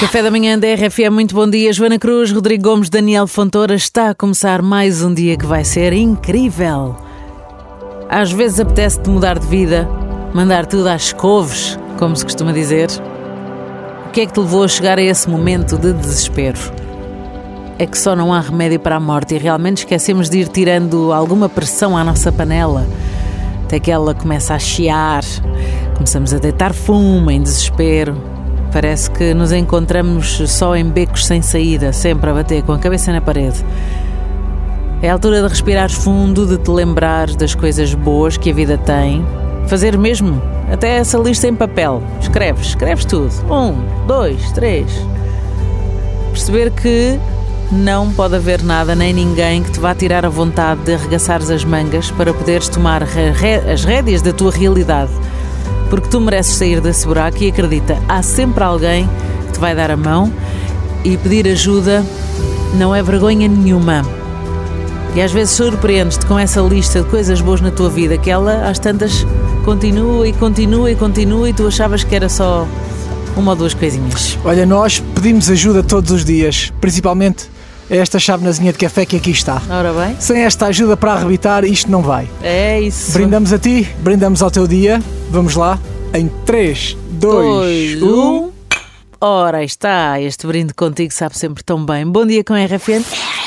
Café da manhã da RFM, muito bom dia. Joana Cruz, Rodrigo Gomes, Daniel Fontoura. Está a começar mais um dia que vai ser incrível. Às vezes apetece-te mudar de vida, mandar tudo às couves, como se costuma dizer. O que é que te levou a chegar a esse momento de desespero? É que só não há remédio para a morte e realmente esquecemos de ir tirando alguma pressão à nossa panela. Até que ela começa a chiar, começamos a deitar fumo em desespero. Parece que nos encontramos só em becos sem saída, sempre a bater com a cabeça na parede. É a altura de respirar fundo, de te lembrar das coisas boas que a vida tem. Fazer mesmo até essa lista em papel. Escreves, escreves tudo. Um, dois, três. Perceber que não pode haver nada nem ninguém que te vá tirar a vontade de arregaçares as mangas para poderes tomar as rédeas da tua realidade. Porque tu mereces sair desse buraco e acredita, há sempre alguém que te vai dar a mão e pedir ajuda não é vergonha nenhuma. E às vezes surpreendes-te com essa lista de coisas boas na tua vida que ela às tantas continua e continua e continua e tu achavas que era só uma ou duas coisinhas. Olha, nós pedimos ajuda todos os dias, principalmente a esta chávenazinha de café que aqui está. Ora bem. Sem esta ajuda para arrebitar, isto não vai. É isso. Brindamos a ti, brindamos ao teu dia. Vamos lá. Em 3, 2, 1. Ora, está. Este brinde contigo sabe sempre tão bem. Bom dia com a. RFM.